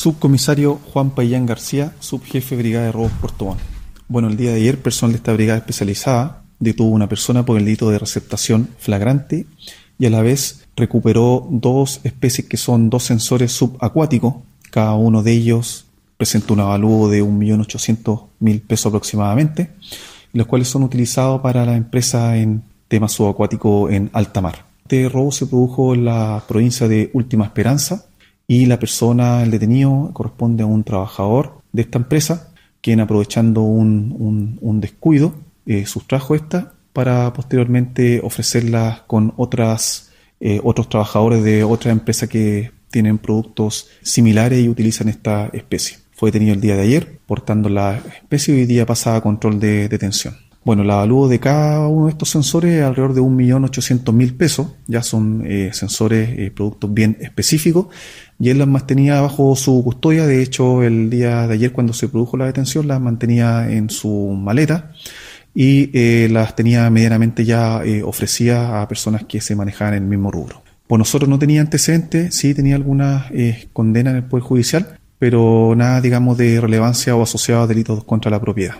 Subcomisario Juan Payán García, subjefe de Brigada de Robos Puerto. Bueno, el día de ayer, personal de esta brigada especializada detuvo a una persona por el delito de receptación flagrante y a la vez recuperó dos especies que son dos sensores subacuáticos. Cada uno de ellos presenta un avalúo de 1.800.000 pesos aproximadamente, los cuales son utilizados para la empresa en temas subacuáticos en alta mar. Este robo se produjo en la provincia de Última Esperanza, y la persona, el detenido, corresponde a un trabajador de esta empresa, quien aprovechando un, un, descuido, eh, sustrajo esta para posteriormente ofrecerlas con otras, eh, otros trabajadores de otra empresa que tienen productos similares y utilizan esta especie. Fue detenido el día de ayer portando la especie y hoy día pasa a control de detención. Bueno, el avalúo de cada uno de estos sensores es alrededor de 1.800.000 pesos. Ya son eh, sensores, eh, productos bien específicos. Y él las mantenía bajo su custodia. De hecho, el día de ayer cuando se produjo la detención, las mantenía en su maleta y eh, las tenía medianamente ya eh, ofrecidas a personas que se manejaban en el mismo rubro. Pues nosotros no tenía antecedentes, sí tenía algunas condenas en el Poder Judicial, pero nada, digamos, de relevancia o asociado a delitos contra la propiedad.